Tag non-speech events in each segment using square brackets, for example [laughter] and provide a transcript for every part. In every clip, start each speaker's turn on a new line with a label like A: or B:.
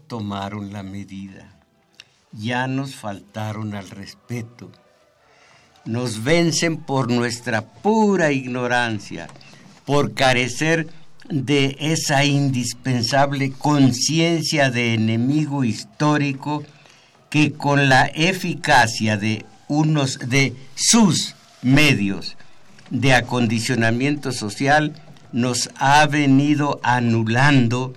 A: Tomaron la medida, ya nos faltaron al respeto, nos vencen por nuestra pura ignorancia, por carecer de esa indispensable conciencia de enemigo histórico que con la eficacia de unos de sus medios de acondicionamiento social nos ha venido anulando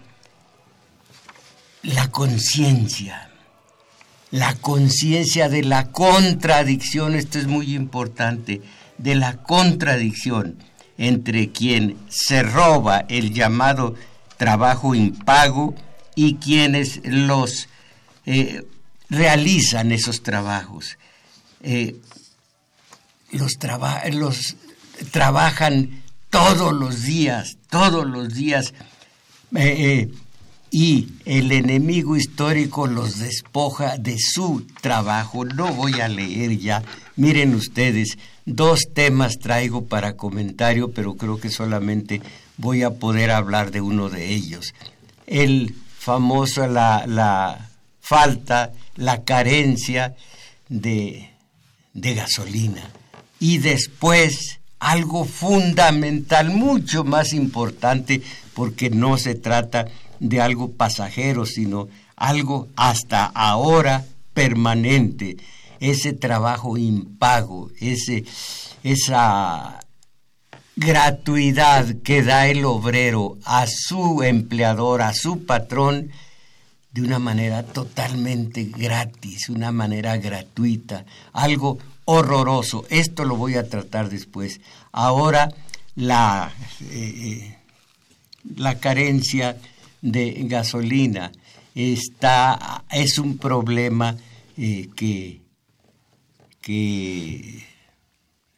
A: la conciencia, la conciencia de la contradicción, esto es muy importante, de la contradicción entre quien se roba el llamado trabajo impago y quienes los eh, realizan esos trabajos. Eh, los, trabajan todos los días, todos los días. Eh, y el enemigo histórico los despoja de su trabajo. No voy a leer ya. Miren ustedes, dos temas traigo para comentario, pero creo que solamente voy a poder hablar de uno de ellos. El famoso, la, la falta, la carencia de, de gasolina. Y después algo fundamental, mucho más importante, porque no se trata de algo pasajero, sino algo hasta ahora permanente, ese trabajo impago, ese, esa gratuidad que da el obrero a su empleador, a su patrón, de una manera totalmente gratis, una manera gratuita, algo horroroso. Esto lo voy a tratar después. Ahora la, eh, eh, la carencia de gasolina. Está, es un problema eh, que, que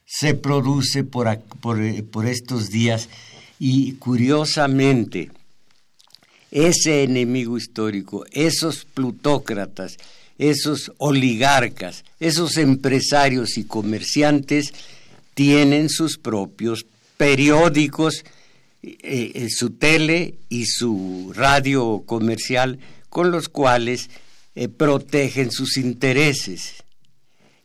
A: se produce por, por, estos días. Y curiosamente ese enemigo histórico, esos plutócratas, esos oligarcas, esos empresarios y comerciantes tienen sus propios periódicos eh, eh, su tele y su radio comercial con los cuales eh, protegen sus intereses.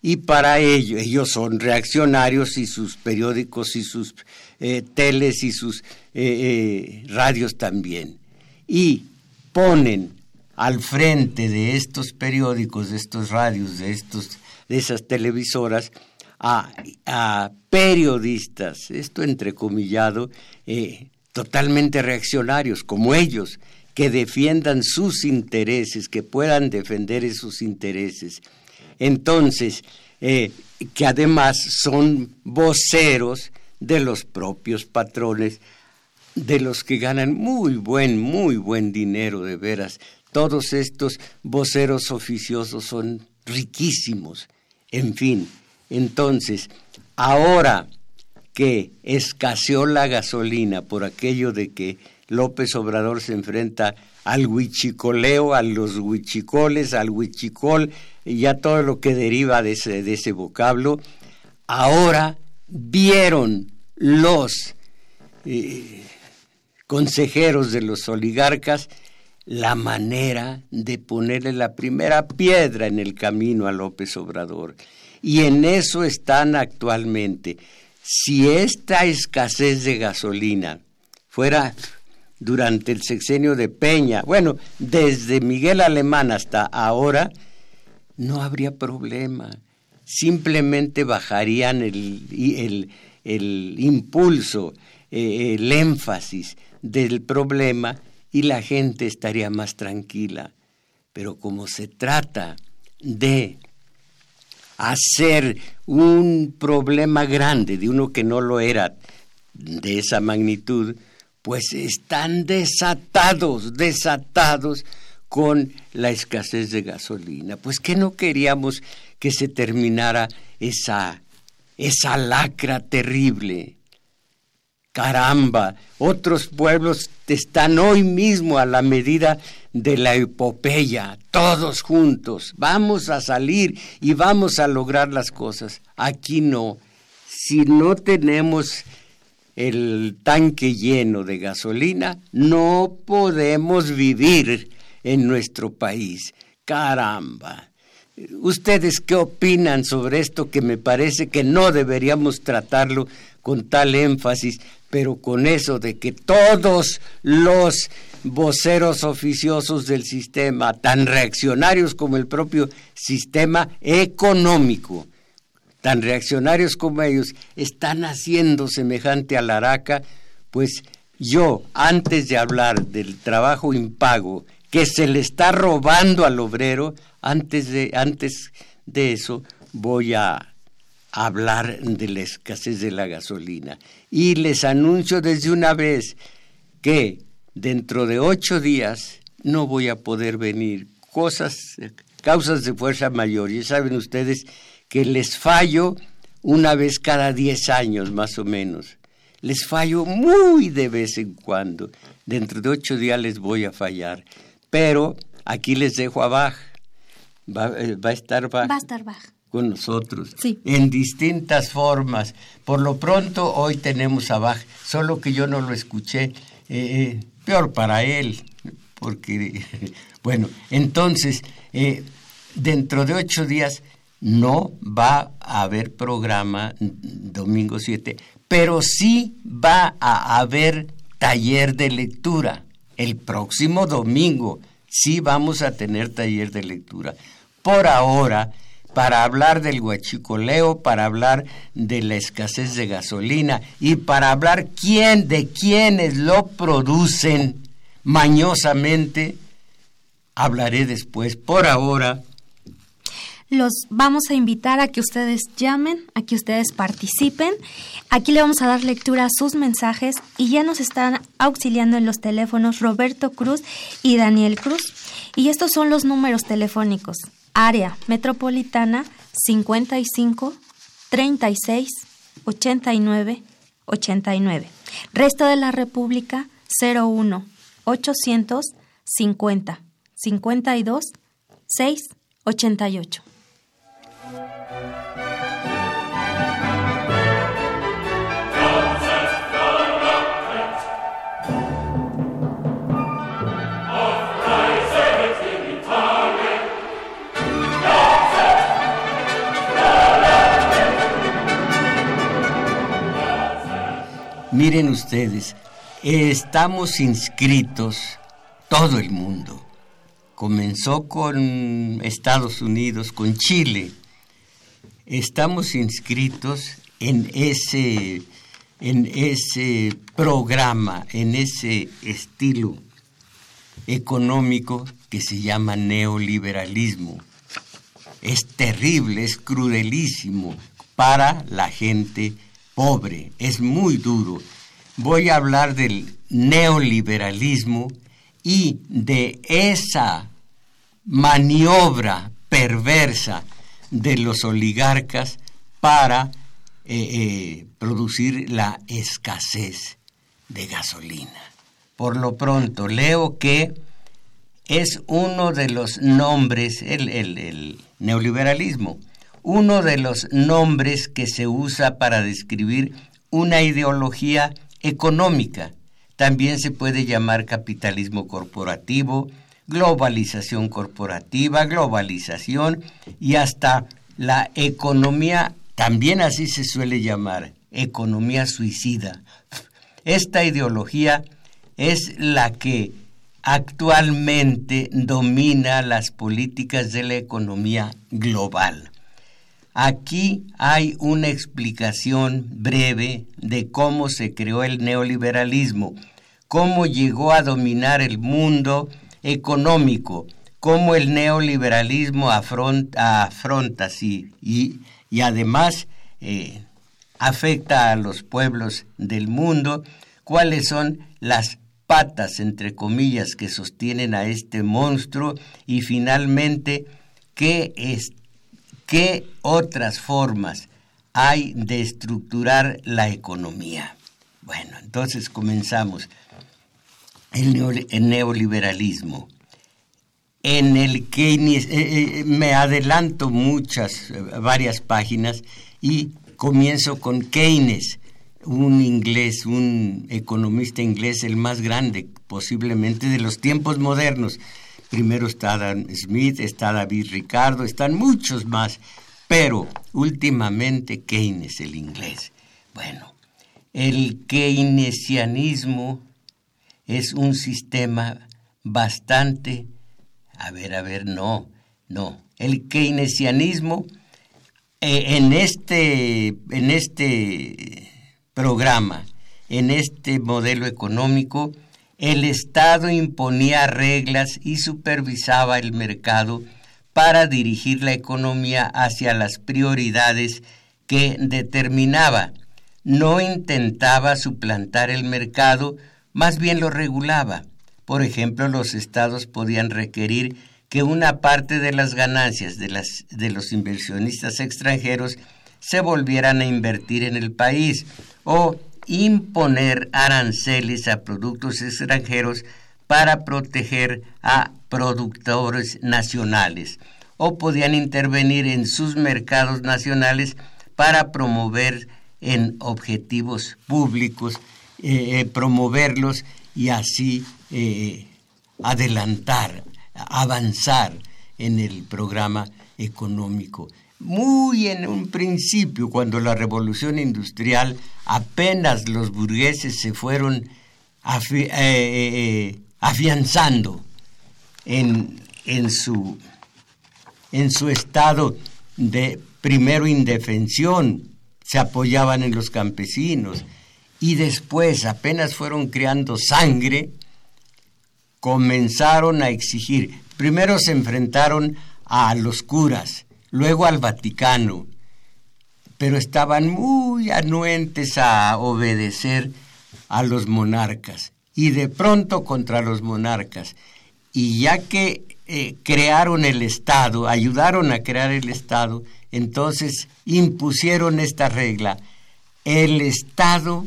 A: Y para ello, ellos son reaccionarios y sus periódicos y sus teles y sus radios también. Y ponen al frente de estos periódicos, de estos radios, de, estos, de esas televisoras, a, periodistas, esto entrecomillado, eh, totalmente reaccionarios como ellos, que defiendan sus intereses, que puedan defender esos intereses. Entonces, eh, que además son voceros de los propios patrones, de los que ganan muy buen, muy buen dinero de veras. Todos estos voceros oficiosos son riquísimos. En fin, entonces, ahora que escaseó la gasolina por aquello de que López Obrador se enfrenta al huichicoleo, a los huichicoles, al huichicol y a todo lo que deriva de ese, vocablo. Ahora vieron los eh, consejeros de los oligarcas la manera de ponerle la primera piedra en el camino a López Obrador. Y en eso están actualmente. Si esta escasez de gasolina fuera durante el sexenio de Peña, bueno, desde Miguel Alemán hasta ahora, no habría problema. Simplemente bajarían el, el, impulso, eh, el énfasis del problema y la gente estaría más tranquila. Pero como se trata de hacer un problema grande de uno que no lo era de esa magnitud, pues están desatados, desatados con la escasez de gasolina. Pues que no queríamos que se terminara esa, esa lacra terrible. Caramba, otros pueblos están hoy mismo a la medida de la epopeya, todos juntos. Vamos a salir y vamos a lograr las cosas. Aquí no. Si no tenemos el tanque lleno de gasolina, no podemos vivir en nuestro país. Caramba. ¿Ustedes qué opinan sobre esto que me parece que no deberíamos tratarlo con tal énfasis, pero con eso de que todos los voceros oficiosos del sistema, tan reaccionarios como el propio sistema económico, tan reaccionarios como ellos, están haciendo semejante a la araca, pues yo, antes de hablar del trabajo impago que se le está robando al obrero, antes de, antes de eso voy a hablar de la escasez de la gasolina. Y les anuncio desde una vez que dentro de ocho días no voy a poder venir. Cosas, causas de fuerza mayor. Ya saben ustedes que les fallo una vez cada diez años más o menos. Les fallo muy de vez en cuando. Dentro de ocho días les voy a fallar. Pero aquí les dejo a Bach. Va, eh, a estar Bach.
B: Va a estar Bach.
A: Con nosotros.
B: Sí.
A: En distintas formas. Por lo pronto hoy tenemos a Bach, solo que yo no lo escuché. Eh, eh, peor para él. Porque, [laughs] bueno, entonces, dentro de ocho días no va a haber programa domingo 7, pero sí va a haber taller de lectura. El próximo domingo sí vamos a tener taller de lectura. Por ahora, para hablar del huachicoleo, para hablar de la escasez de gasolina y para hablar quién de quiénes lo producen mañosamente, hablaré después. Por ahora,
B: los vamos a invitar a que ustedes llamen, a que ustedes participen. Aquí le vamos a dar lectura a sus mensajes y ya nos están auxiliando en los teléfonos Roberto Cruz y Daniel Cruz. Y estos son los números telefónicos. Área metropolitana 55 36 89 89. Resto de la República 01 800 50 52 6 88.
A: Miren ustedes, estamos inscritos todo el mundo. Comenzó con Estados Unidos, con Chile. Estamos inscritos en ese, en ese programa, en ese estilo económico que se llama neoliberalismo. Es terrible, es crudelísimo para la gente pobre, es muy duro. Voy a hablar del neoliberalismo y de esa maniobra perversa de los oligarcas para eh, eh, producir la escasez de gasolina. por lo pronto leo que es uno de los nombres, el, el neoliberalismo, uno de los nombres que se usa para describir una ideología económica. También se puede llamar capitalismo corporativo, globalización corporativa, globalización y hasta la economía, también así se suele llamar, economía suicida. Esta ideología es la que actualmente domina las políticas de la economía global. Aquí hay una explicación breve de cómo se creó el neoliberalismo, cómo llegó a dominar el mundo económico, cómo el neoliberalismo afronta, afronta sí, y, además eh, afecta a los pueblos del mundo, cuáles son las patas, entre comillas, que sostienen a este monstruo y finalmente qué es ¿Qué otras formas hay de estructurar la economía? Bueno, entonces comenzamos. El, neoliberalismo. En el que eh, eh, me adelanto muchas, eh, varias páginas y comienzo con Keynes, un inglés, un economista inglés, el más grande posiblemente de los tiempos modernos. Primero está Adam Smith, está David Ricardo, están muchos más, pero últimamente Keynes, el inglés. Bueno, el keynesianismo es un sistema bastante... A ver, a ver, no, no. El keynesianismo eh, en, este, en este programa, en este modelo económico, el Estado imponía reglas y supervisaba el mercado para dirigir la economía hacia las prioridades que determinaba. No intentaba suplantar el mercado, más bien lo regulaba. Por ejemplo, los estados podían requerir que una parte de las ganancias de, las, de los inversionistas extranjeros se volvieran a invertir en el país o imponer aranceles a productos extranjeros para proteger a productores nacionales o podían intervenir en sus mercados nacionales para promover en objetivos públicos, eh, eh, promoverlos y así eh, adelantar, avanzar en el programa económico muy en un principio, cuando la revolución industrial, apenas los burgueses se fueron eh, eh, eh, afianzando en, su, en su estado de primero indefensión, se apoyaban en los campesinos y después apenas fueron creando sangre, comenzaron a exigir, primero se enfrentaron a los curas, luego al Vaticano, pero estaban muy anuentes a obedecer a los monarcas y de pronto contra los monarcas. Y ya que eh, crearon el Estado, ayudaron a crear el Estado, entonces impusieron esta regla. El Estado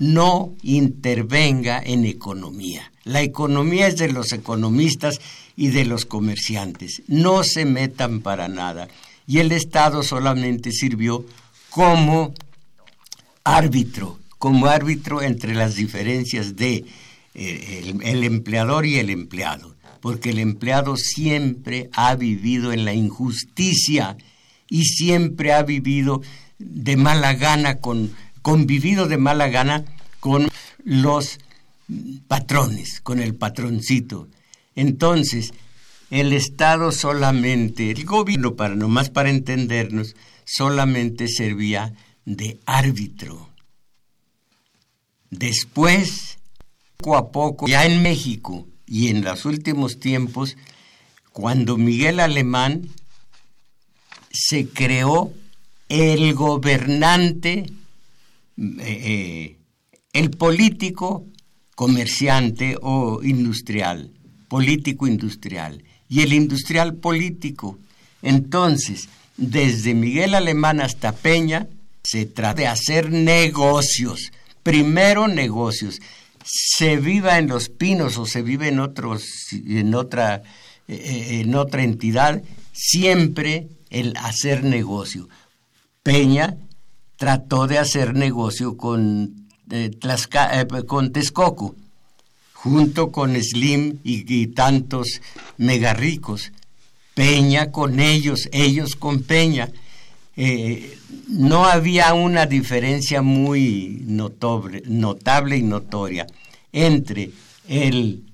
A: no intervenga en economía. La economía es de los economistas y de los comerciantes. No se metan para nada. Y el Estado solamente sirvió como árbitro, como árbitro entre las diferencias de eh, el, empleador y el empleado, porque el empleado siempre ha vivido en la injusticia y siempre ha vivido de mala gana con convivido de mala gana con los patrones, con el patroncito. Entonces, el Estado solamente, el gobierno, para nomás para entendernos, solamente servía de árbitro. Después, poco a poco, ya en México y en los últimos tiempos, cuando Miguel Alemán se creó el gobernante, eh, eh, el político comerciante o industrial, político industrial, y el industrial político. Entonces, desde Miguel Alemán hasta Peña, se trata de hacer negocios, primero negocios. se viva en Los Pinos o se vive en, otros, en, otra, eh, en otra entidad, siempre el hacer negocio. Peña trató de hacer negocio con, eh, eh, con Texcoco, junto con Slim y, tantos mega ricos. Peña con ellos, ellos con Peña. Eh, no había una diferencia muy notable, notable y notoria entre el,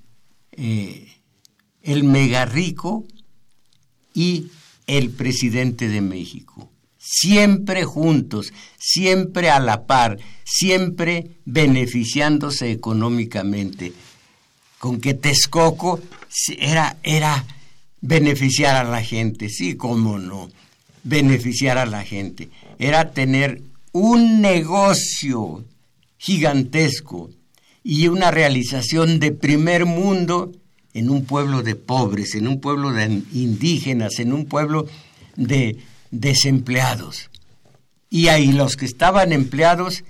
A: el mega rico y el presidente de México siempre juntos, siempre a la par, siempre beneficiándose económicamente. Con que Texcoco era, era beneficiar a la gente, sí, cómo no, beneficiar a la gente. Era tener un negocio gigantesco y una realización de primer mundo en un pueblo de pobres, en un pueblo de indígenas, en un pueblo de desempleados. Y ahí los que estaban empleados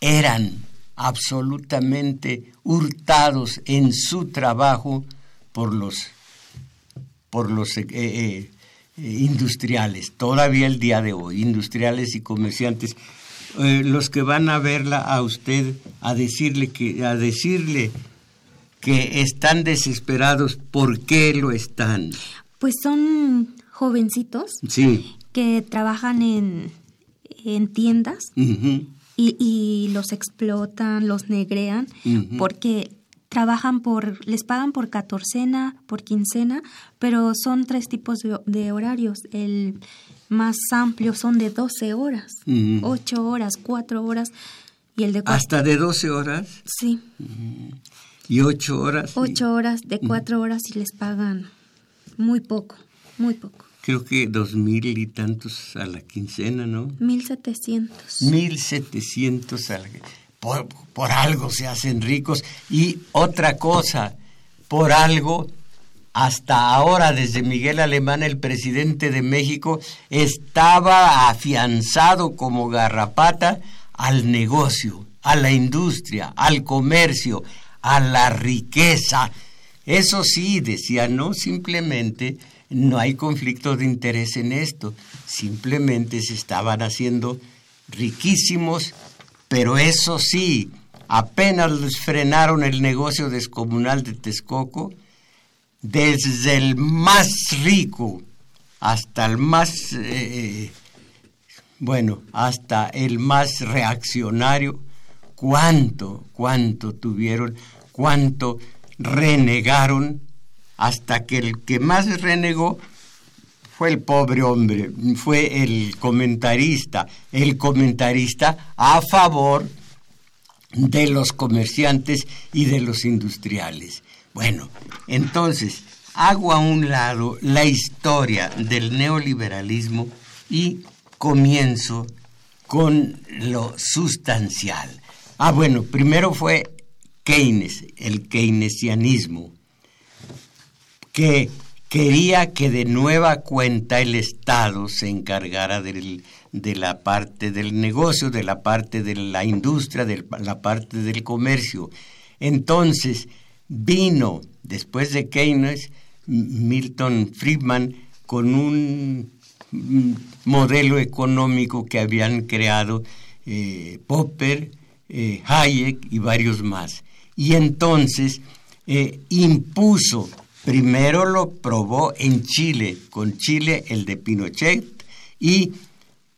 A: eran absolutamente hurtados en su trabajo por los, por los eh, eh, eh, industriales, todavía el día de hoy, industriales y comerciantes, los que van a verla a usted, a decirle que, a decirle que están desesperados, ¿por qué lo están?
B: Pues son jovencitos que trabajan en, en tiendas y, y, los explotan, los negrean, porque trabajan por, les pagan por catorcena, por quincena, pero son tres tipos de, horarios. El más amplio son de 12 horas, 8 horas, 4 horas. Y el de
A: ¿Hasta de 12 horas?
B: Sí.
A: ¿Y 8 horas?
B: 8 horas, de 4 horas y les pagan muy poco, muy poco
A: creo que dos mil y tantos a la quincena, ¿no?
B: Mil setecientos.
A: Mil setecientos a la por, por algo se hacen ricos. Y otra cosa, por algo, hasta ahora, desde Miguel Alemán, el presidente de México, estaba afianzado como garrapata al negocio, a la industria, al comercio, a la riqueza. Eso sí, decía, no simplemente no hay conflicto de interés en esto, simplemente se estaban haciendo riquísimos, pero eso sí, apenas les frenaron el negocio descomunal de Texcoco, desde el más rico hasta el más, eh, bueno, hasta el más reaccionario, cuánto, cuánto tuvieron, cuánto renegaron hasta que el que más renegó fue el pobre hombre, fue el comentarista, el comentarista a favor de los comerciantes y de los industriales. Bueno, entonces, hago a un lado la historia del neoliberalismo y comienzo con lo sustancial. Ah, bueno, primero fue Keynes, el keynesianismo que quería que de nueva cuenta el Estado se encargara de la parte del negocio, de la parte de la industria, de la parte del comercio. Entonces vino, después de Keynes, Milton Friedman con un modelo económico que habían creado eh, Popper, eh, Hayek y varios más. Y entonces eh, impuso Primero lo probó en Chile, con Chile el de Pinochet, y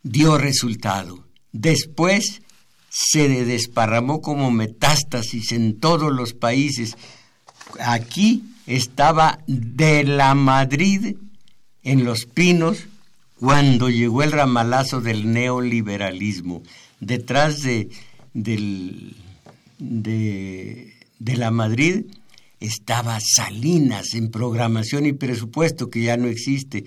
A: dio resultado. Después se desparramó como metástasis en todos los países. Aquí estaba de la Madrid en los pinos cuando llegó el ramalazo del neoliberalismo. Detrás de, de, la Madrid estaba Salinas en programación y presupuesto, que ya no existe.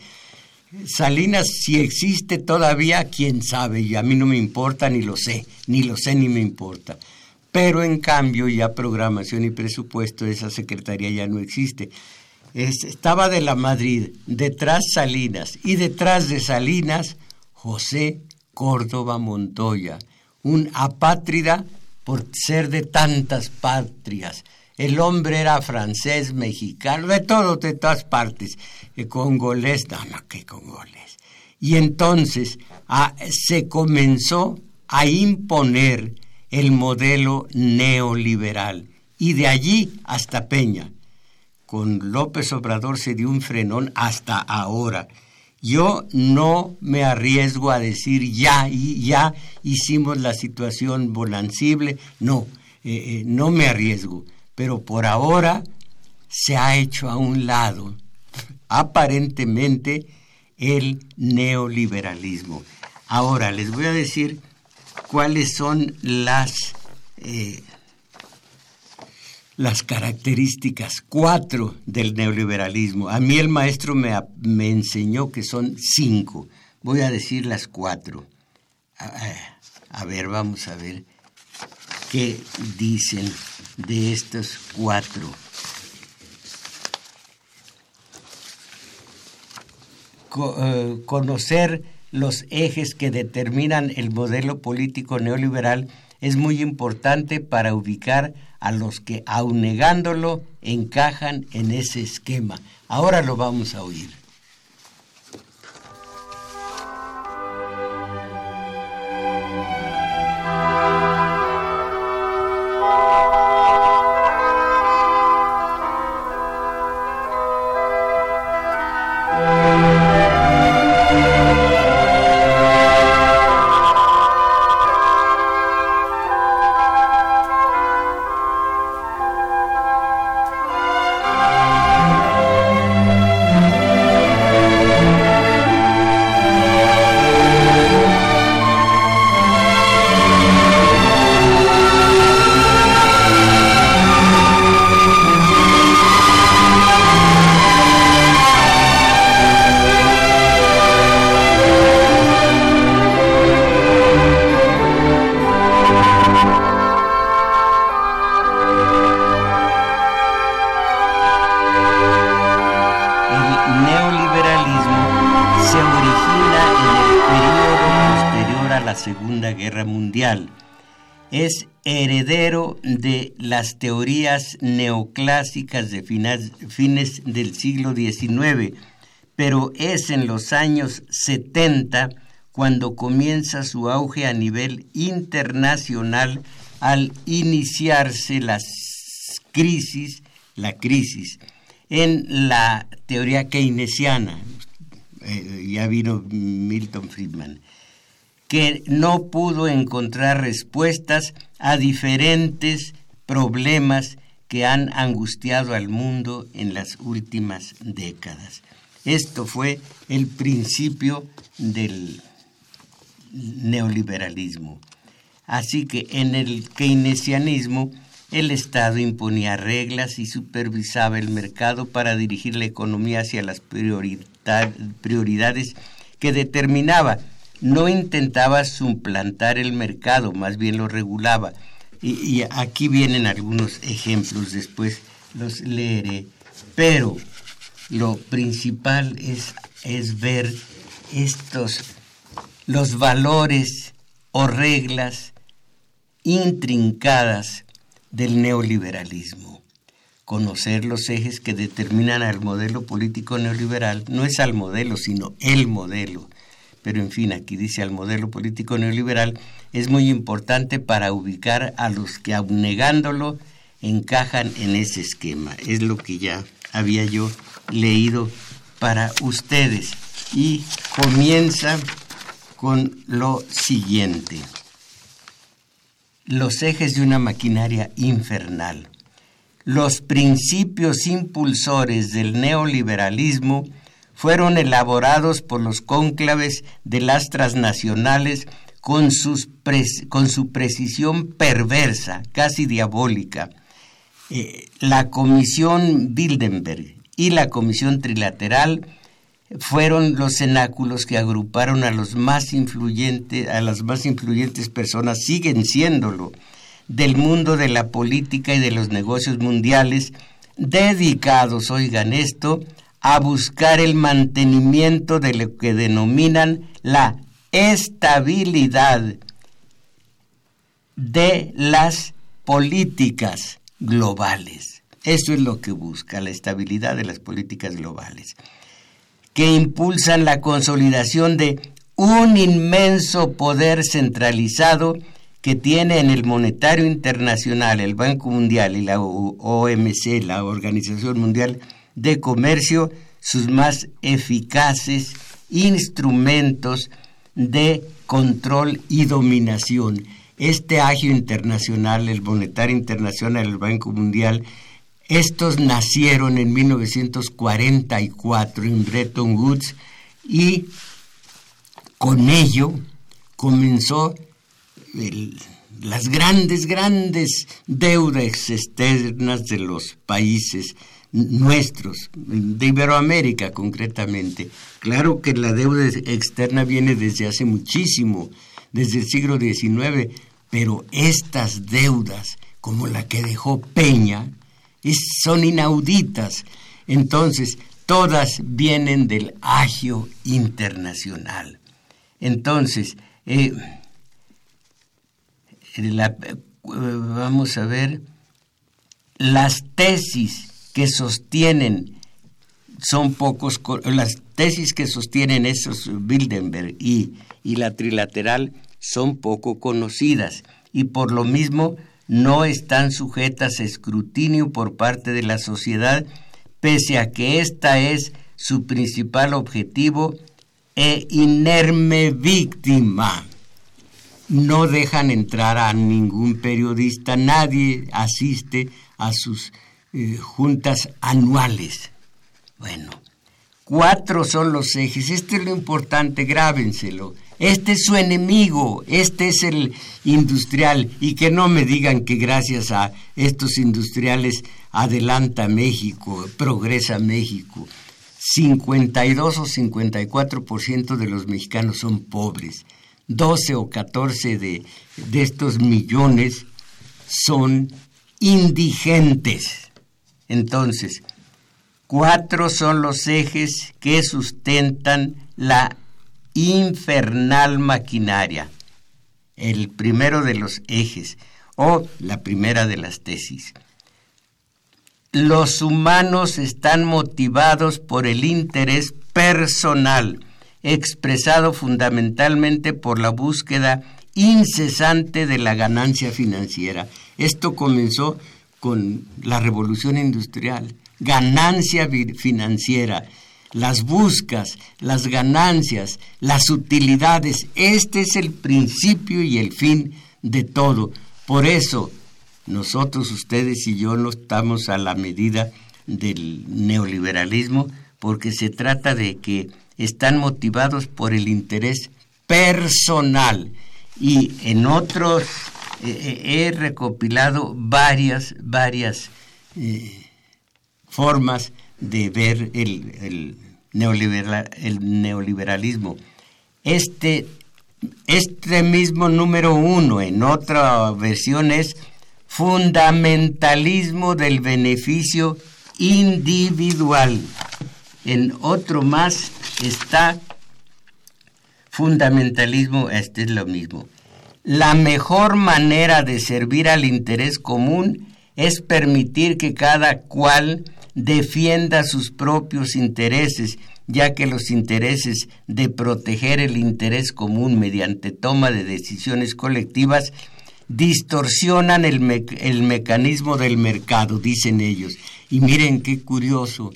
A: Salinas, si existe todavía, quién sabe, y a mí no me importa, ni lo sé, ni lo sé, ni me importa. Pero en cambio, ya programación y presupuesto, esa secretaría ya no existe. estaba de la Madrid, detrás Salinas, y detrás de Salinas, José Córdoba Montoya, un apátrida por ser de tantas patrias. El hombre era francés, mexicano, de todo, de todas partes. Eh, congolés, no, no, que congolés. Y entonces ah, se comenzó a imponer el modelo neoliberal. Y de allí hasta Peña. Con López Obrador se dio un frenón hasta ahora. Yo no me arriesgo a decir ya y ya hicimos la situación bonancible. No, eh, eh, no me arriesgo. Pero por ahora se ha hecho a un lado, aparentemente, el neoliberalismo. Ahora les voy a decir cuáles son las, eh, las características cuatro del neoliberalismo. A mí el maestro me, me enseñó que son cinco. Voy a decir las cuatro. A, ver, vamos a ver qué dicen de estos cuatro. Eh, conocer los ejes que determinan el modelo político neoliberal es muy importante para ubicar a los que, aun negándolo, encajan en ese esquema. Ahora lo vamos a oír. Neoclásicas de fines del siglo XIX, pero es en los años 70 cuando comienza su auge a nivel internacional al iniciarse las crisis, la crisis en la teoría keynesiana. Eh, ya vino Milton Friedman que no pudo encontrar respuestas a diferentes problemas que han angustiado al mundo en las últimas décadas. Esto fue el principio del neoliberalismo. Así que en el keynesianismo el Estado imponía reglas y supervisaba el mercado para dirigir la economía hacia las prioridades que determinaba no intentaba suplantar el mercado, más bien lo regulaba. Y, aquí vienen algunos ejemplos, después los leeré. Pero lo principal es, es ver estos, los valores o reglas intrincadas del neoliberalismo. Conocer los ejes que determinan al modelo político neoliberal no es al modelo, sino el modelo pero en fin, aquí dice al modelo político neoliberal, es muy importante para ubicar a los que abnegándolo encajan en ese esquema. Es lo que ya había yo leído para ustedes. Y comienza con lo siguiente. Los ejes de una maquinaria infernal. Los principios impulsores del neoliberalismo fueron elaborados por los cónclaves de las transnacionales con, con su precisión perversa, casi diabólica. Eh, la Comisión Bildenberg y la Comisión Trilateral fueron los cenáculos que agruparon a los más influyentes, a las más influyentes personas, siguen siéndolo, del mundo de la política y de los negocios mundiales, dedicados, oigan esto, a buscar el mantenimiento de lo que denominan la estabilidad de las políticas globales. Eso es lo que busca, la estabilidad de las políticas globales, que impulsan la consolidación de un inmenso poder centralizado que tiene en el monetario internacional, el Banco Mundial y la OMC, la Organización Mundial de Comercio, sus más eficaces instrumentos de control y dominación. Este agio internacional, el monetario internacional, el Banco Mundial, estos nacieron en 1944 en Bretton Woods y con ello comenzó las grandes, grandes deudas externas de los países nuestros, de Iberoamérica concretamente. Claro que la deuda externa viene desde hace muchísimo, desde el siglo XIX, pero estas deudas, como la que dejó Peña, son inauditas. Entonces, todas vienen del agio internacional. Entonces, eh, vamos a ver, las tesis que sostienen son pocos, las tesis que sostienen esos Bilderberg y, y la trilateral son poco conocidas y por lo mismo no están sujetas a escrutinio por parte de la sociedad, pese a que esta es su principal objetivo e inerme víctima. No dejan entrar a ningún periodista, nadie asiste a sus eh, juntas anuales. Bueno, cuatro son los ejes. Este es lo importante, grábenselo. Este es su enemigo, este es el industrial. Y que no me digan que gracias a estos industriales adelanta México, progresa México. 52 o 54% de los mexicanos son pobres. 12 o 14 de, de estos millones son indigentes. Entonces, cuatro son los ejes que sustentan la infernal maquinaria. El primero de los ejes, o la primera de las tesis. Los humanos están motivados por el interés personal, expresado fundamentalmente por la búsqueda incesante de la ganancia financiera. Esto comenzó con la revolución industrial, ganancia financiera, las buscas, las ganancias, las utilidades. Este es el principio y el fin de todo. Por eso nosotros, ustedes y yo no estamos a la medida del neoliberalismo, porque se trata de que están motivados por el interés personal. Y en otros he recopilado varias, varias eh, formas de ver el, el neoliberalismo. Este, este mismo número uno en otra versión es fundamentalismo del beneficio individual. En otro más está fundamentalismo, este es lo mismo, la mejor manera de servir al interés común es permitir que cada cual defienda sus propios intereses, ya que los intereses de proteger el interés común mediante toma de decisiones colectivas distorsionan el, el, mecanismo del mercado, dicen ellos. Y miren qué curioso,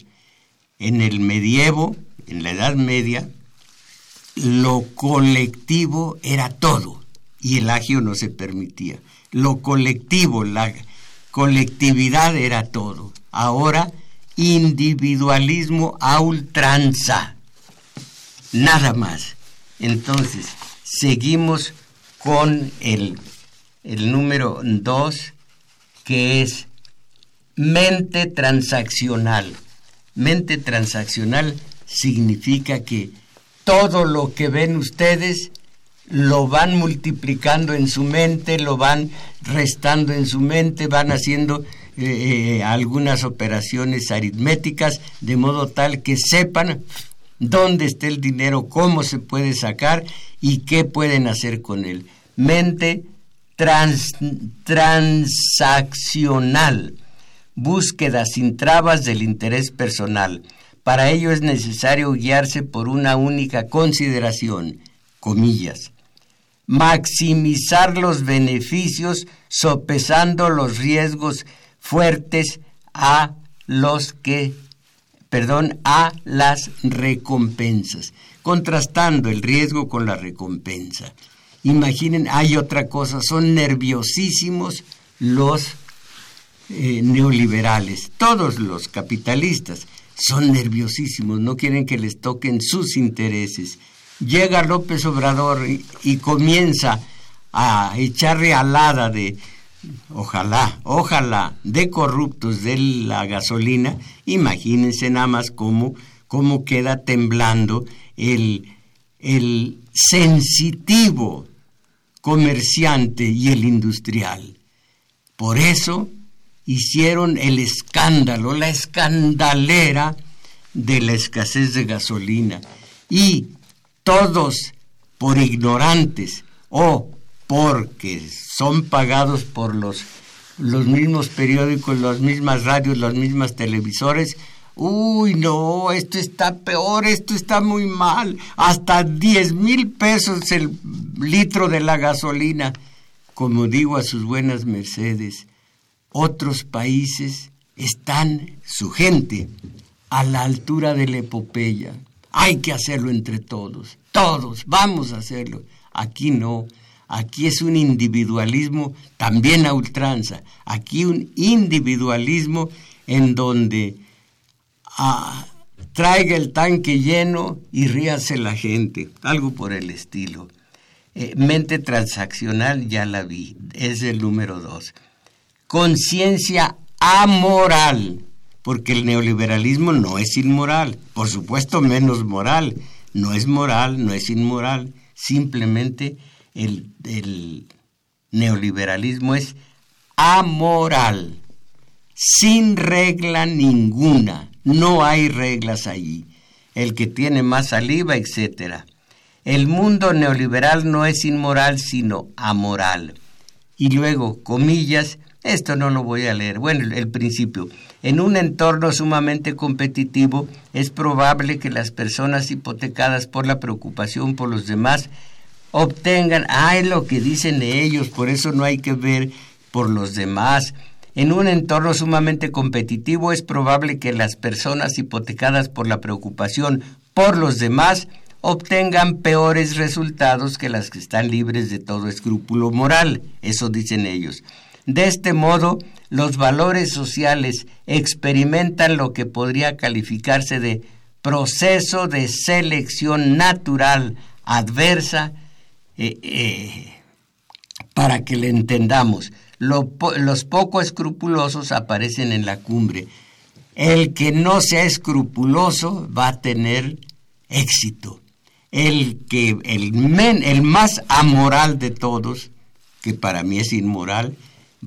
A: en el medievo, en la Edad Media, lo colectivo era todo y el agio no se permitía. Lo colectivo, la colectividad era todo. Ahora, individualismo a ultranza. Nada más. Entonces, seguimos con el, el número dos, que es mente transaccional. Mente transaccional significa que todo lo que ven ustedes lo van multiplicando en su mente, lo van restando en su mente, van haciendo eh, eh, algunas operaciones aritméticas de modo tal que sepan dónde está el dinero, cómo se puede sacar y qué pueden hacer con él. Mente transaccional, búsqueda sin trabas del interés personal. Para ello es necesario guiarse por una única consideración, comillas, maximizar los beneficios sopesando los riesgos fuertes a los que, perdón, a las recompensas, contrastando el riesgo con la recompensa. Imaginen, hay otra cosa, son nerviosísimos los eh, neoliberales, todos los capitalistas son nerviosísimos, no quieren que les toquen sus intereses. Llega López Obrador y, comienza a echarle alada de, ojalá, ojalá, de corruptos de la gasolina, imagínense nada más cómo, cómo queda temblando el, el sensitivo comerciante y el industrial. Por eso hicieron el escándalo, la escandalera de la escasez de gasolina. Y todos por ignorantes o porque son pagados por los, los mismos periódicos, las mismas radios, las mismas televisores, uy, no, esto está peor, esto está muy mal, hasta 10 mil pesos el litro de la gasolina, como digo a sus buenas mercedes, otros países están, su gente, a la altura de la epopeya. Hay que hacerlo entre todos, todos, vamos a hacerlo. Aquí no, aquí es un individualismo también a ultranza, aquí un individualismo en donde ah, traiga el tanque lleno y ríase la gente, algo por el estilo. Eh, mente transaccional ya la vi, es el número dos. Conciencia amoral, porque el neoliberalismo no es inmoral, por supuesto menos moral, no es moral, no es inmoral, simplemente el, neoliberalismo es amoral, sin regla ninguna, no hay reglas allí, el que tiene más saliva, etcétera. El mundo neoliberal no es inmoral, sino amoral. Y luego, comillas, esto no lo voy a leer. Bueno, el, principio. En un entorno sumamente competitivo, es probable que las personas hipotecadas por la preocupación por los demás obtengan, ah, es lo que dicen ellos, por eso no hay que ver por los demás. En un entorno sumamente competitivo es probable que las personas hipotecadas por la preocupación por los demás obtengan peores resultados que las que están libres de todo escrúpulo moral. Eso dicen ellos. De este modo, los valores sociales experimentan lo que podría calificarse de proceso de selección natural adversa eh, eh, para que le entendamos. los poco escrupulosos aparecen en la cumbre. El que no sea escrupuloso va a tener éxito el que el, men, el más amoral de todos, que para mí es inmoral,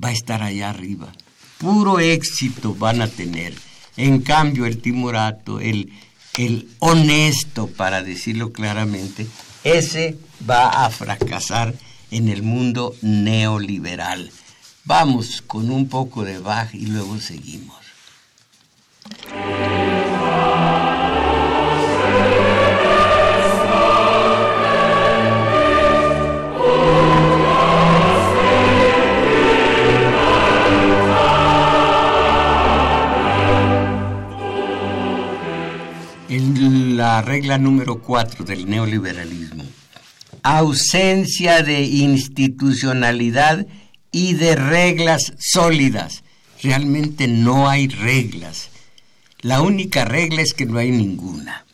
A: va a estar allá arriba. Puro éxito van a tener. En cambio, el timorato, el, el honesto, para decirlo claramente, ese va a fracasar en el mundo neoliberal. Vamos con un poco de Bach y luego seguimos. La regla número cuatro del neoliberalismo. Ausencia de institucionalidad y de reglas sólidas. Realmente no hay reglas. La única regla es que no hay ninguna.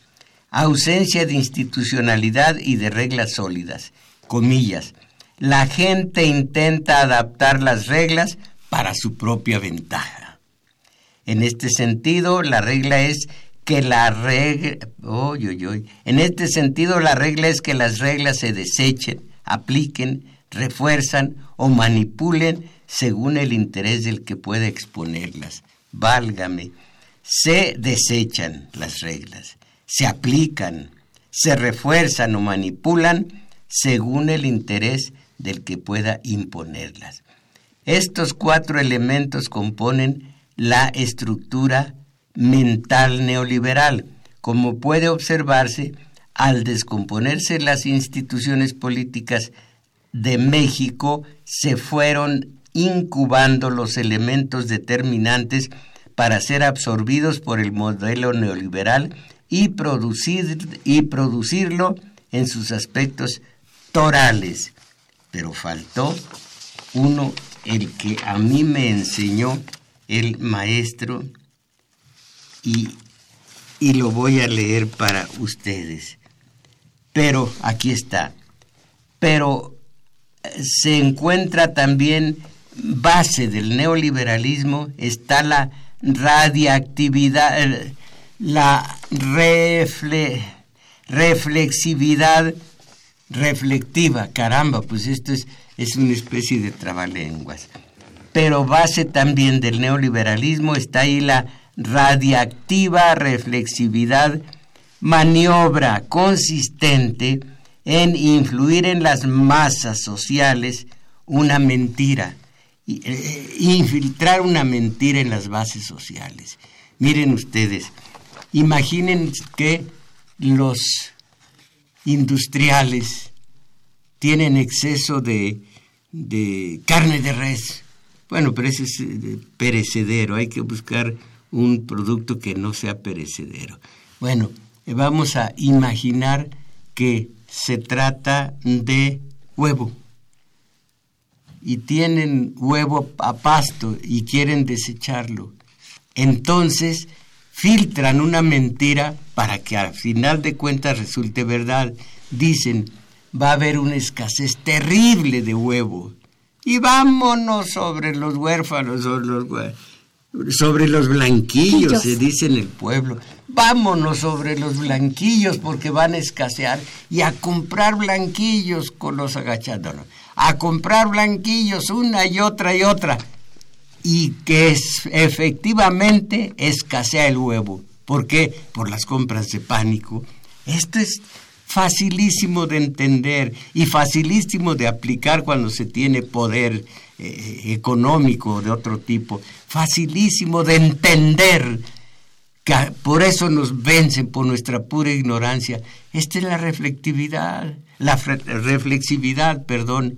A: Ausencia de institucionalidad y de reglas sólidas. Comillas. La gente intenta adaptar las reglas para su propia ventaja. En este sentido, la regla es que la regla, en este sentido la regla es que las reglas se desechen, apliquen, refuerzan o manipulen según el interés del que pueda exponerlas. Válgame, se desechan las reglas, se aplican, se refuerzan o manipulan según el interés del que pueda imponerlas. Estos cuatro elementos componen la estructura mental neoliberal, como puede observarse al descomponerse las instituciones políticas de México, se fueron incubando los elementos determinantes para ser absorbidos por el modelo neoliberal y, producir, y producirlo en sus aspectos torales. Pero faltó uno, el que a mí me enseñó el maestro, y, y lo voy a leer para ustedes. Pero aquí está. Pero se encuentra también base del neoliberalismo, está la radiactividad, eh, la reflexividad reflectiva. Caramba, pues esto es, es una especie de trabalenguas. Pero base también del neoliberalismo está ahí la radiactiva reflexividad, maniobra consistente en influir en las masas sociales una mentira, eh, infiltrar una mentira en las bases sociales. Miren ustedes, imaginen que los industriales tienen exceso de, de carne de res. Bueno, pero ese es eh, perecedero, hay que buscar un producto que no sea perecedero. Bueno, eh, vamos a imaginar que se trata de huevo y tienen huevo a pasto y quieren desecharlo. Entonces filtran una mentira para que al final de cuentas resulte verdad. Dicen, va a haber una escasez terrible de huevo. Y vámonos sobre los huérfanos, sobre los, sobre los blanquillos, se dice en el pueblo. Vámonos sobre los blanquillos porque van a escasear y a comprar blanquillos con los agachados. A comprar blanquillos una y otra y otra. Y que es, efectivamente escasea el huevo. ¿Por qué? Por las compras de pánico. Esto es facilísimo de entender y facilísimo de aplicar cuando se tiene poder eh, económico de otro tipo. Facilísimo de entender que por eso nos vencen por nuestra pura ignorancia. Esta es la reflectividad, la reflexividad, perdón.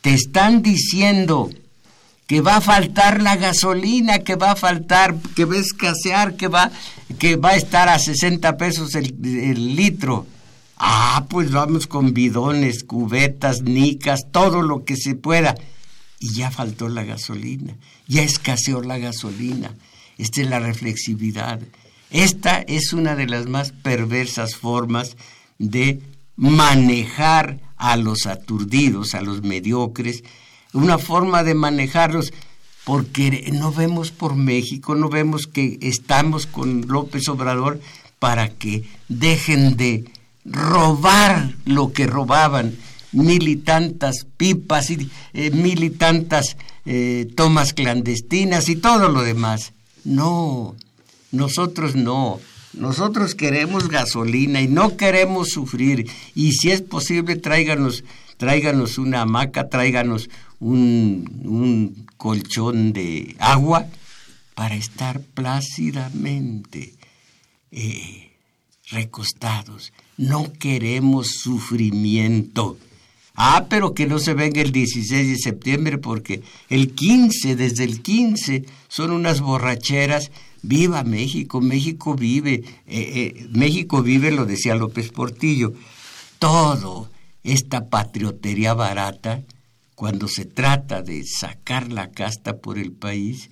A: Te están diciendo que va a faltar la gasolina, que va a faltar, que va a escasear, que va, que va a estar a 60 pesos el litro. Ah, pues vamos con bidones, cubetas, nicas, todo lo que se pueda. Y ya faltó la gasolina, ya escaseó la gasolina. Esta es la reflexividad. Esta es una de las más perversas formas de manejar a los aturdidos, a los mediocres, una forma de manejarlos porque no vemos por México, no vemos que estamos con López Obrador para que dejen de robar lo que robaban, mil y tantas pipas y eh, mil y tantas eh, tomas clandestinas y todo lo demás. No, nosotros no. Nosotros queremos gasolina y no queremos sufrir. Y si es posible, tráiganos, una hamaca, tráiganos un, un colchón de agua para estar plácidamente eh, recostados. No queremos sufrimiento. Ah, pero que no se venga el 16 de septiembre porque el 15, desde el 15, son unas borracheras. Viva México, México vive, eh, eh, México vive, lo decía López Portillo. Todo esta patriotería barata, cuando se trata de sacar la casta por el país,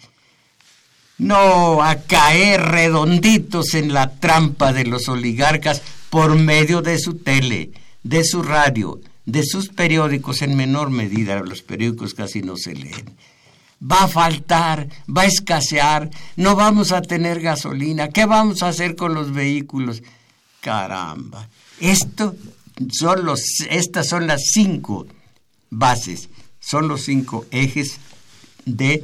A: no a caer redonditos en la trampa de los oligarcas por medio de su tele, de su radio, de sus periódicos en menor medida, los periódicos casi no se leen. Va a faltar, va a escasear, no vamos a tener gasolina, ¿qué vamos a hacer con los vehículos? Caramba, esto son los, estas son las cinco bases, son los cinco ejes de,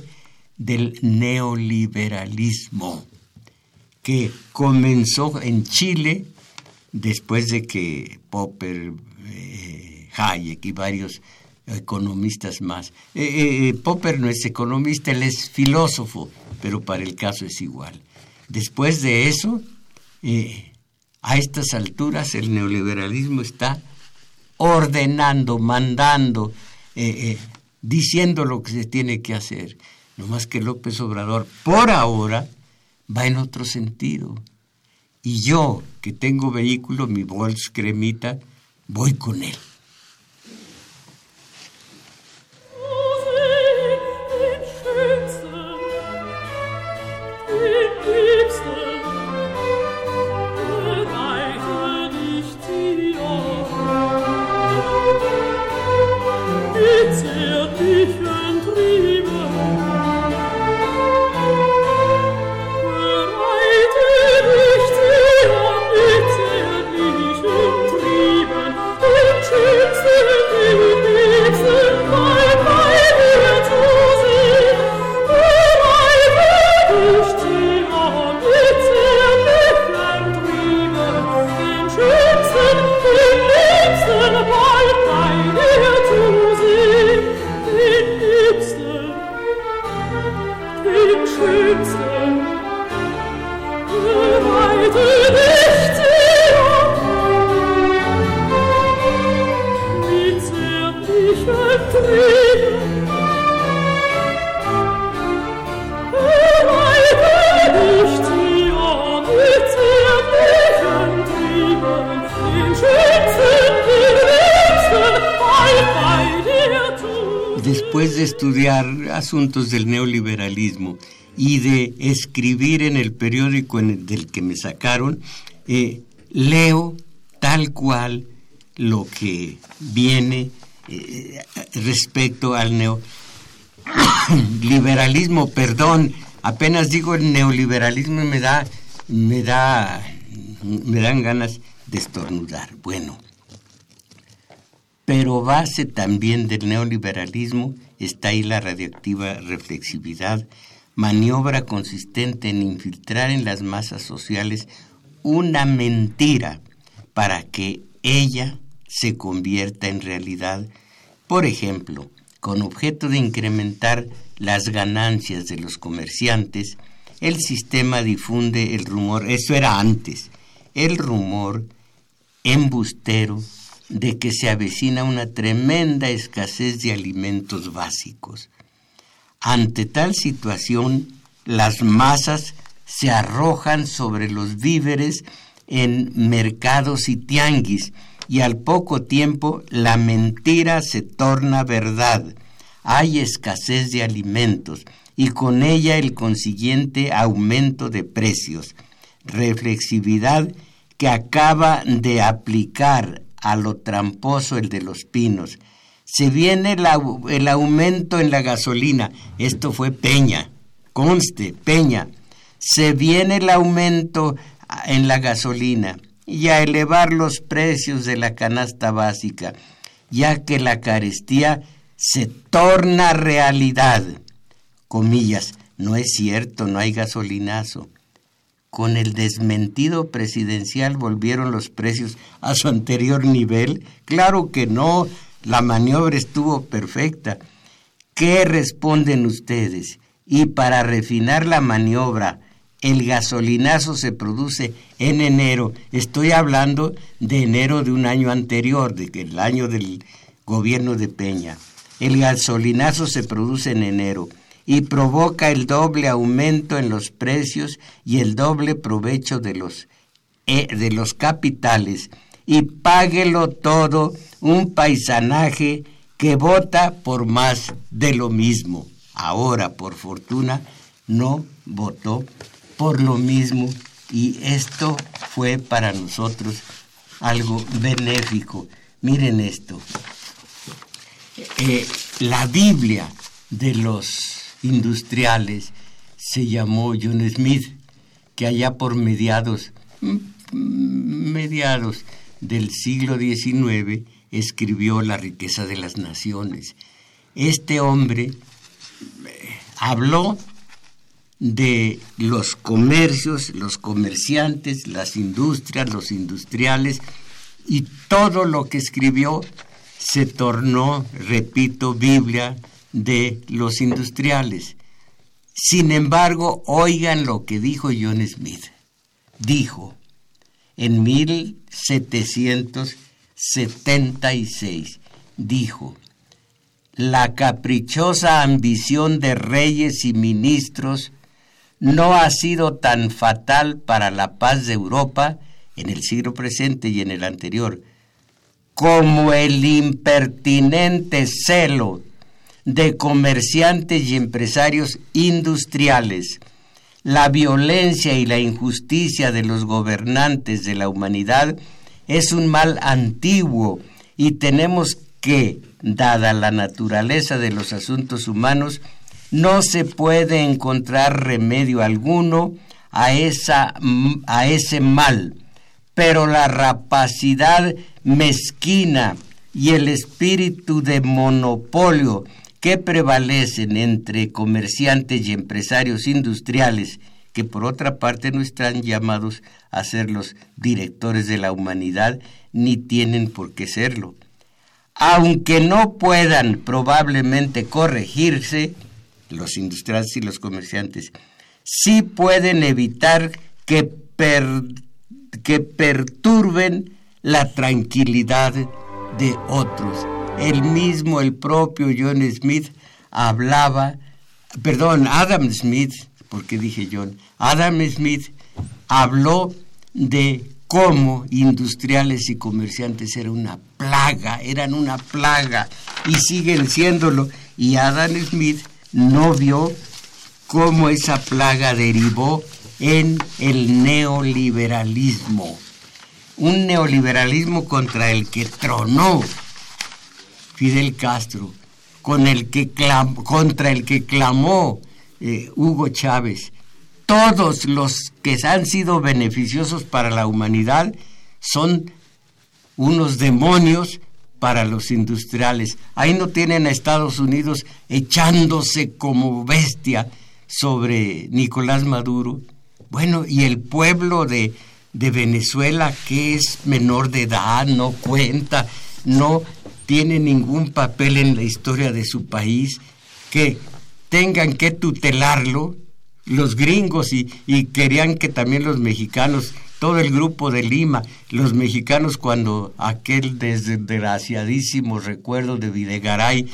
A: del neoliberalismo que comenzó en Chile después de que Popper eh, Hayek y varios economistas más. Eh, Popper no es economista, él es filósofo, pero para el caso es igual. Después de eso, a estas alturas el neoliberalismo está ordenando, mandando, diciendo lo que se tiene que hacer. No más que López Obrador, por ahora, va en otro sentido. Y yo, que tengo vehículo, mi Volks cremita, voy con él. De estudiar asuntos del neoliberalismo y de escribir en el periódico del que me sacaron, eh, leo tal cual lo que viene eh, respecto al neoliberalismo, [coughs] perdón, apenas digo el neoliberalismo me da, me da, me dan ganas de estornudar. Bueno, pero base también del neoliberalismo está ahí la radioactiva reflexividad, maniobra consistente en infiltrar en las masas sociales una mentira para que ella se convierta en realidad. Por ejemplo, con objeto de incrementar las ganancias de los comerciantes, el sistema difunde el rumor, eso era antes, el rumor embustero de que se avecina una tremenda escasez de alimentos básicos. Ante tal situación, las masas se arrojan sobre los víveres en mercados y tianguis y al poco tiempo la mentira se torna verdad. Hay escasez de alimentos y con ella el consiguiente aumento de precios. Reflexividad que acaba de aplicar a lo tramposo el de los pinos. Se viene el aumento en la gasolina. Esto fue Peña. Conste, Peña. Se viene el aumento en la gasolina y a elevar los precios de la canasta básica, ya que la carestía se torna realidad. Comillas, no es cierto, no hay gasolinazo con el desmentido presidencial volvieron los precios a su anterior nivel? Claro que no, la maniobra estuvo perfecta. ¿Qué responden ustedes? Y para refinar la maniobra, el gasolinazo se produce en enero. Estoy hablando de enero de un año anterior, del año del gobierno de Peña. El gasolinazo se produce en enero y provoca el doble aumento en los precios y el doble provecho de los, eh, de los capitales y páguelo todo un paisanaje que vota por más de lo mismo. Ahora, por fortuna, no votó por lo mismo y esto fue para nosotros algo benéfico. Miren esto. Eh, la Biblia de los industriales se llamó John Smith, que allá por mediados, mm, mediados del siglo XIX escribió La riqueza de las naciones. Este hombre eh, habló de los comercios, los comerciantes, las industrias, los industriales y todo lo que escribió se tornó, repito, Biblia de los industriales. Sin embargo, oigan lo que dijo John Smith. Dijo, en 1776, dijo, la caprichosa ambición de reyes y ministros no ha sido tan fatal para la paz de Europa en el siglo presente y en el anterior, como el impertinente celo de comerciantes y empresarios industriales, la violencia y la injusticia de los gobernantes de la humanidad es un mal antiguo y tenemos que, dada la naturaleza de los asuntos humanos, no se puede encontrar remedio alguno a, esa, a ese mal, pero la rapacidad mezquina y el espíritu de monopolio que prevalecen entre comerciantes y empresarios industriales, que por otra parte no están llamados a ser los directores de la humanidad, ni tienen por qué serlo. Aunque no puedan probablemente corregirse, los industriales y los comerciantes, sí pueden evitar que, que perturben la tranquilidad de otros. El mismo, el propio John Smith hablaba, perdón, Adam Smith, porque dije John, Adam Smith habló de cómo industriales y comerciantes eran una plaga, eran una plaga y siguen siéndolo. Y Adam Smith no vio cómo esa plaga derivó en el neoliberalismo. Un neoliberalismo contra el que tronó Fidel Castro, con el que contra el que clamó eh, Hugo Chávez. Todos los que han sido beneficiosos para la humanidad son unos demonios para los industriales. Ahí no tienen a Estados Unidos echándose como bestia sobre Nicolás Maduro. Bueno, y el pueblo de, de Venezuela, que es menor de edad, no cuenta, no tiene ningún papel en la historia de su país, que tengan que tutelarlo los gringos y, querían que también los mexicanos todo el grupo de Lima, los mexicanos cuando aquel desgraciadísimo recuerdo de Videgaray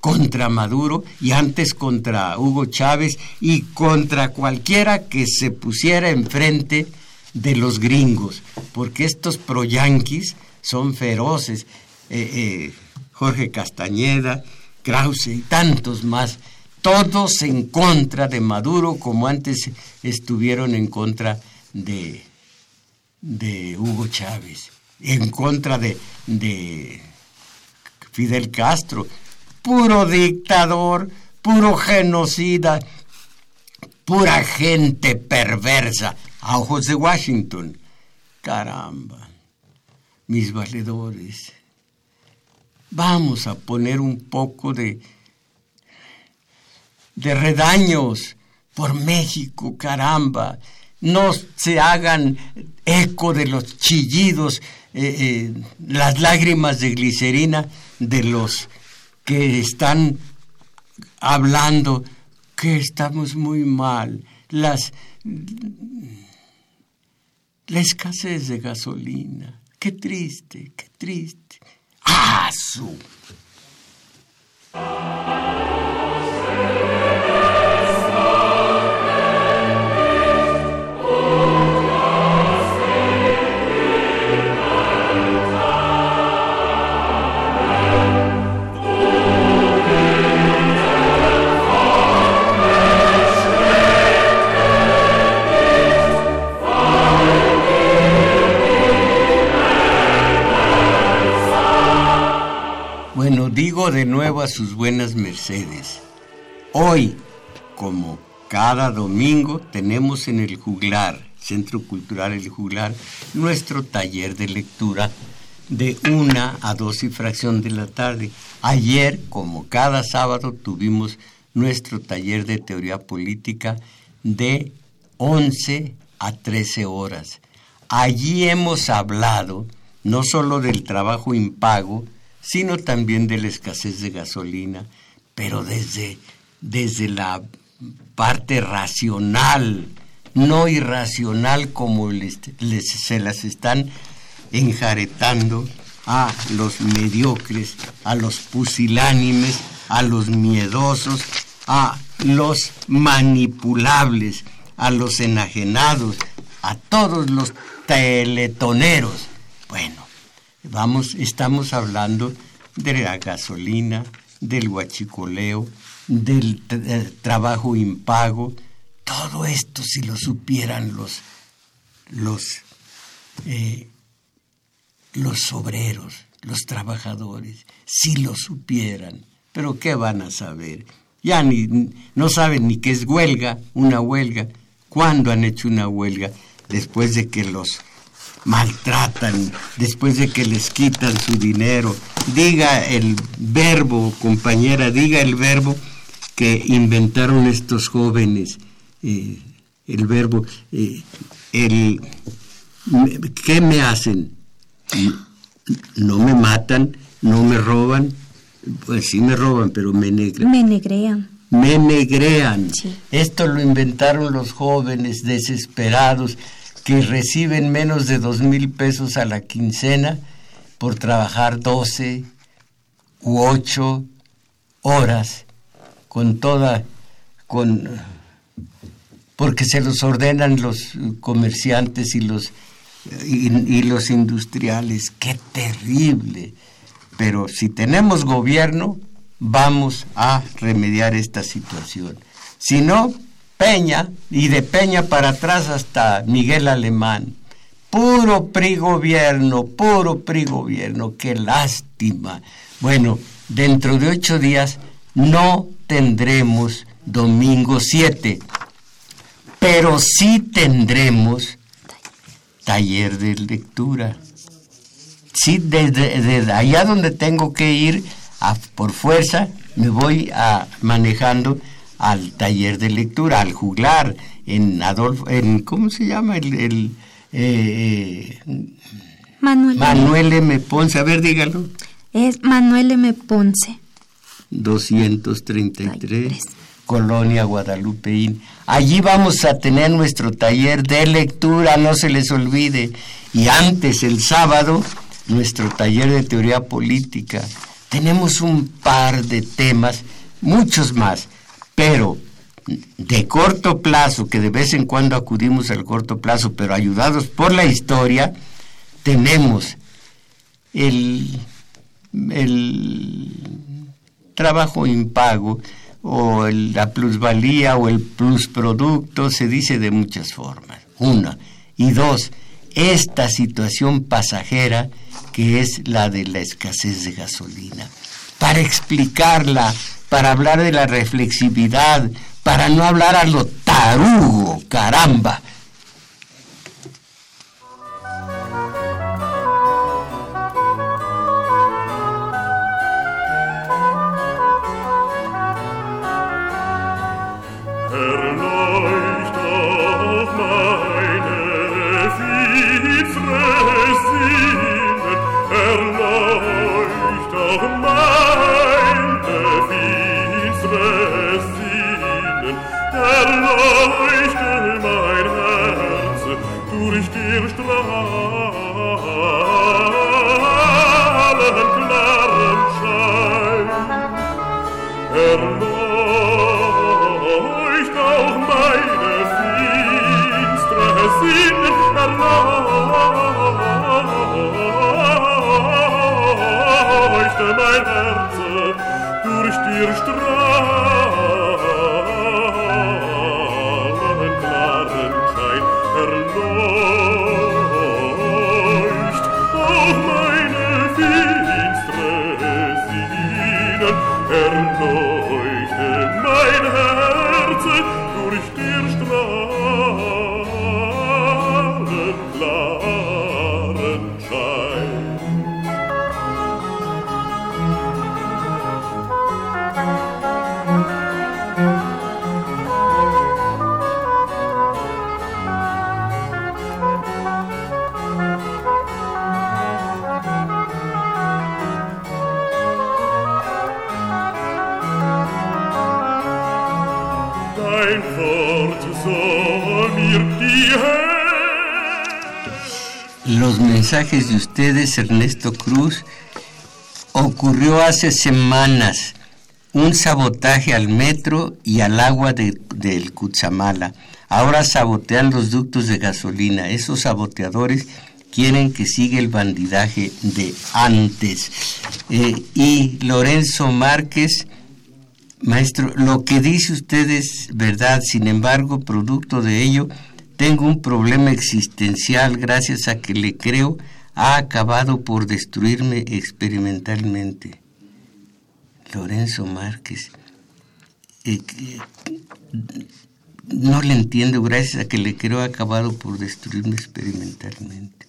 A: contra Maduro y antes contra Hugo Chávez y contra cualquiera que se pusiera enfrente de los gringos, porque estos proyanquis son feroces. Eh, eh, Jorge Castañeda, Krause y tantos más, todos en contra de Maduro como antes estuvieron en contra de de Hugo Chávez, en contra de, de Fidel Castro, puro dictador, puro genocida, pura gente perversa, a ojos de Washington. Caramba, mis valedores, vamos a poner un poco de, de redaños por México, caramba. No se hagan eco de los chillidos, eh, eh, las lágrimas de glicerina de los que están hablando que estamos muy mal, las la escasez de gasolina, qué triste, qué triste. ¡Ah, de nuevo a sus buenas mercedes. Hoy, como cada domingo, tenemos en el Juglar, Centro Cultural El Juglar, nuestro taller de lectura de una a dos y fracción de la tarde. Ayer, como cada sábado, tuvimos nuestro taller de teoría política de 11 a 13 horas. Allí hemos hablado no solo del trabajo impago, sino también de la escasez de gasolina, pero desde, desde la parte racional, no irracional como se las están enjaretando a los mediocres, a los pusilánimes, a los miedosos, a los manipulables, a los enajenados, a todos los teletoneros. Bueno, vamos, estamos hablando de la gasolina, del huachicoleo, del trabajo impago, todo esto si lo supieran los, los, eh, los obreros, los trabajadores, si lo supieran, pero ¿qué van a saber? Ya ni, no saben ni qué es huelga, una huelga, cuándo han hecho una huelga, después de que los maltratan, después de que les quitan su dinero. Diga el verbo, compañera, diga el verbo que inventaron estos jóvenes, eh, el verbo, eh, el, ¿qué me hacen? No me matan, no me roban, pues sí me roban, pero me negrean.
B: Me negrean.
A: Me negrean. Esto lo inventaron los jóvenes desesperados que reciben menos de dos mil pesos a la quincena por trabajar doce u ocho horas con toda, con, porque se los ordenan los comerciantes y los, y los industriales. ¡Qué terrible! Pero si tenemos gobierno, vamos a remediar esta situación. Si no, Peña, y de Peña para atrás hasta Miguel Alemán. Puro PRI gobierno, puro PRI gobierno, qué lástima. Bueno, dentro de ocho días no tendremos domingo 7, pero sí tendremos taller de lectura sí, desde, allá donde tengo que ir por fuerza, me voy a, manejando al taller de lectura, al juglar, en Adolfo, en, ¿cómo se llama? El, eh,
B: Manuel,
A: Manuel M. Ponce, a ver, dígalo.
B: Es Manuel M. Ponce.
A: 233, Colonia Guadalupeín. Allí vamos a tener nuestro taller de lectura, no se les olvide. Y antes, el sábado, nuestro taller de teoría política. Tenemos un par de temas, muchos más, pero de corto plazo, que de vez en cuando acudimos al corto plazo, pero ayudados por la historia, tenemos el, el trabajo impago o la plusvalía o el plusproducto, se dice de muchas formas. Una. Y dos, esta situación pasajera que es la de la escasez de gasolina. Para explicarla, para hablar de la reflexividad, para no hablar a lo tarugo, caramba, mensajes de ustedes, Ernesto Cruz. Ocurrió hace semanas un sabotaje al metro y al agua del Cutzamala. Ahora sabotean los ductos de gasolina. Esos saboteadores quieren que siga el bandidaje de antes. Eh, y Lorenzo Márquez, maestro, lo que dice usted es verdad, sin embargo, producto de ello, tengo un problema existencial gracias a que le creo ha acabado por destruirme experimentalmente. Lorenzo Márquez, eh, no le entiendo, gracias a que le creo ha acabado por destruirme experimentalmente.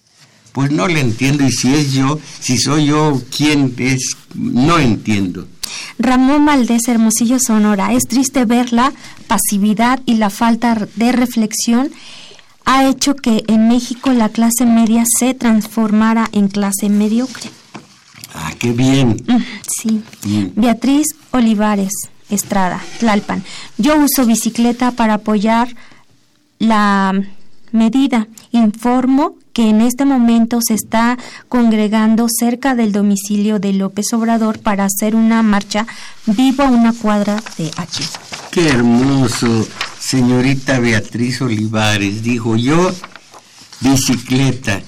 A: Pues no le entiendo y si es yo, si soy yo, ¿quién es? No entiendo.
B: Ramón Maldés Hermosillo Sonora, es triste ver la pasividad y la falta de reflexión ha hecho que en México la clase media se transformara en clase mediocre.
A: Ah, qué bien.
B: Mm, sí. Mm. Beatriz Olivares Estrada, Tlalpan. Yo uso bicicleta para apoyar la medida. Informo que en este momento se está congregando cerca del domicilio de López Obrador para hacer una marcha vivo a una cuadra de aquí.
A: Qué hermoso, señorita Beatriz Olivares. Dijo yo, bicicleta.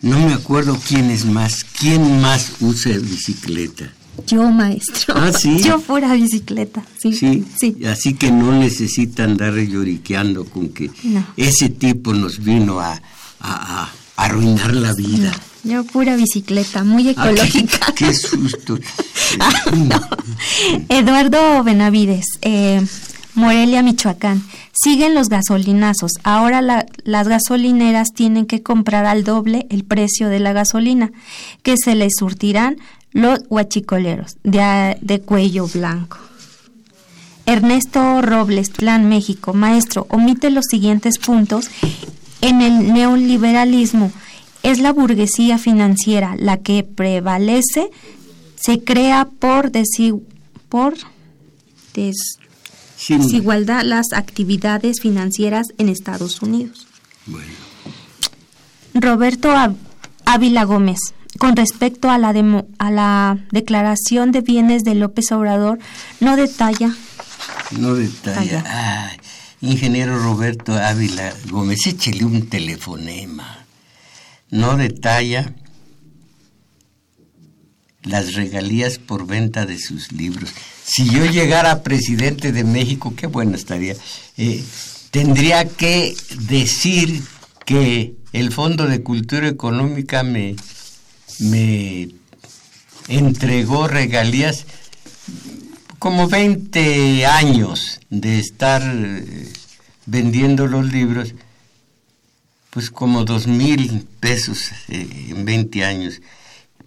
A: No me acuerdo quién es más. ¿Quién más usa bicicleta?
B: Yo, maestro.
A: Ah, sí.
B: Yo fuera bicicleta. Sí.
A: Sí. sí. Así que no necesita andar lloriqueando con que ese tipo nos vino a, a, arruinar la vida.
B: Yo pura bicicleta, muy ah, ecológica. [laughs]
A: qué, susto. [laughs]
B: Ah, Eduardo Benavides, eh, Morelia, Michoacán. Siguen los gasolinazos. Ahora las gasolineras tienen que comprar al doble el precio de la gasolina, que se les surtirán los huachicoleros de, de cuello blanco. Ernesto Robles, Plan México, maestro, omite los siguientes puntos. En el neoliberalismo es la burguesía financiera la que prevalece, se crea por, por desigualdad las actividades financieras en Estados Unidos. Roberto Ávila Gómez, con respecto a la, a la declaración de bienes de López Obrador, no detalla.
A: No detalla. ingeniero Roberto Ávila Gómez, échele un telefonema. No detalla las regalías por venta de sus libros. Si yo llegara presidente de México, qué bueno estaría. Eh, tendría que decir que el Fondo de Cultura Económica me entregó regalías como 20 años de estar eh, vendiendo los libros, pues como dos mil pesos eh, en 20 años.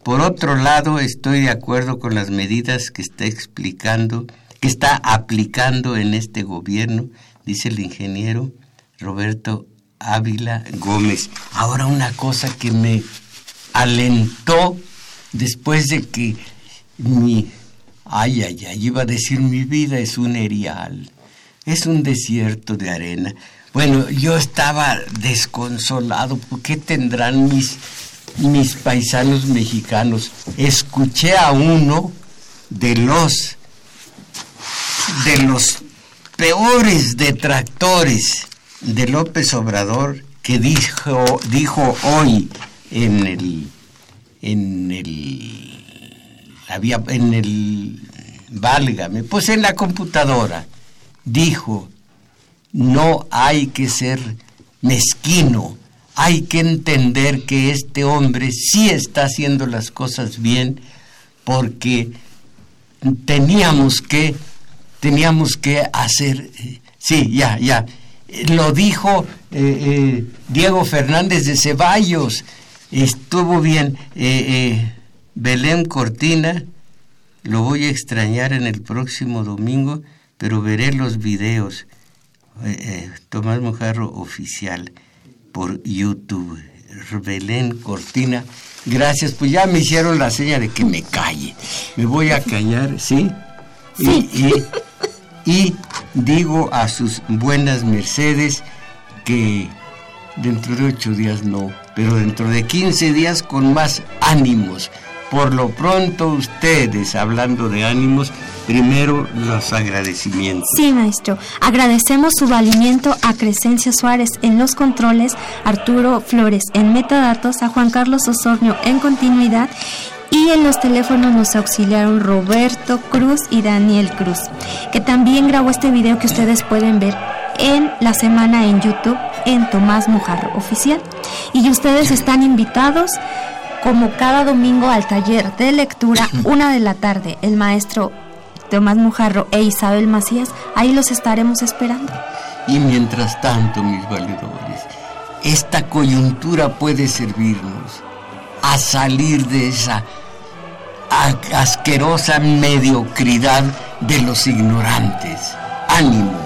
A: Por otro lado, estoy de acuerdo con las medidas que está explicando, que está aplicando en este gobierno, dice el ingeniero Roberto Ávila Gómez. Ahora una cosa que me alentó después de que mi, ay, ay, ay, iba a decir mi vida es un erial, es un desierto de arena. Bueno, yo estaba desconsolado, ¿por qué tendrán mis, mis paisanos mexicanos? Escuché a uno de los, de los peores detractores de López Obrador que dijo, dijo hoy en el en el había en el válgame, pues en la computadora dijo no hay que ser mezquino, hay que entender que este hombre sí está haciendo las cosas bien porque teníamos que teníamos que hacer sí, ya, ya. Lo dijo eh, eh, Diego Fernández de Ceballos, Estuvo bien. Eh, eh, Belén Cortina, lo voy a extrañar en el próximo domingo, pero veré los videos. Eh, Tomás Mojarro oficial por YouTube. Belén Cortina, gracias. Pues ya me hicieron la seña de que me calle. Me voy a callar, ¿sí? y digo a sus buenas mercedes que dentro de ocho días no, pero dentro de 15 días con más ánimos. Por lo pronto ustedes, hablando de ánimos, primero los agradecimientos.
B: Sí, maestro. Agradecemos su valimiento a Crescencio Suárez en los controles, Arturo Flores en metadatos, a Juan Carlos Osornio en continuidad y en los teléfonos nos auxiliaron Roberto Cruz y Daniel Cruz, que también grabó este video que ustedes pueden ver en la semana en YouTube en Tomás Mujarro Oficial. Y ustedes están invitados como cada domingo al taller de lectura, una de la tarde, el maestro Tomás Mujarro e Isabel Macías, ahí los estaremos esperando.
A: Y mientras tanto, mis valedores, esta coyuntura puede servirnos a salir de esa asquerosa mediocridad de los ignorantes. Ánimo.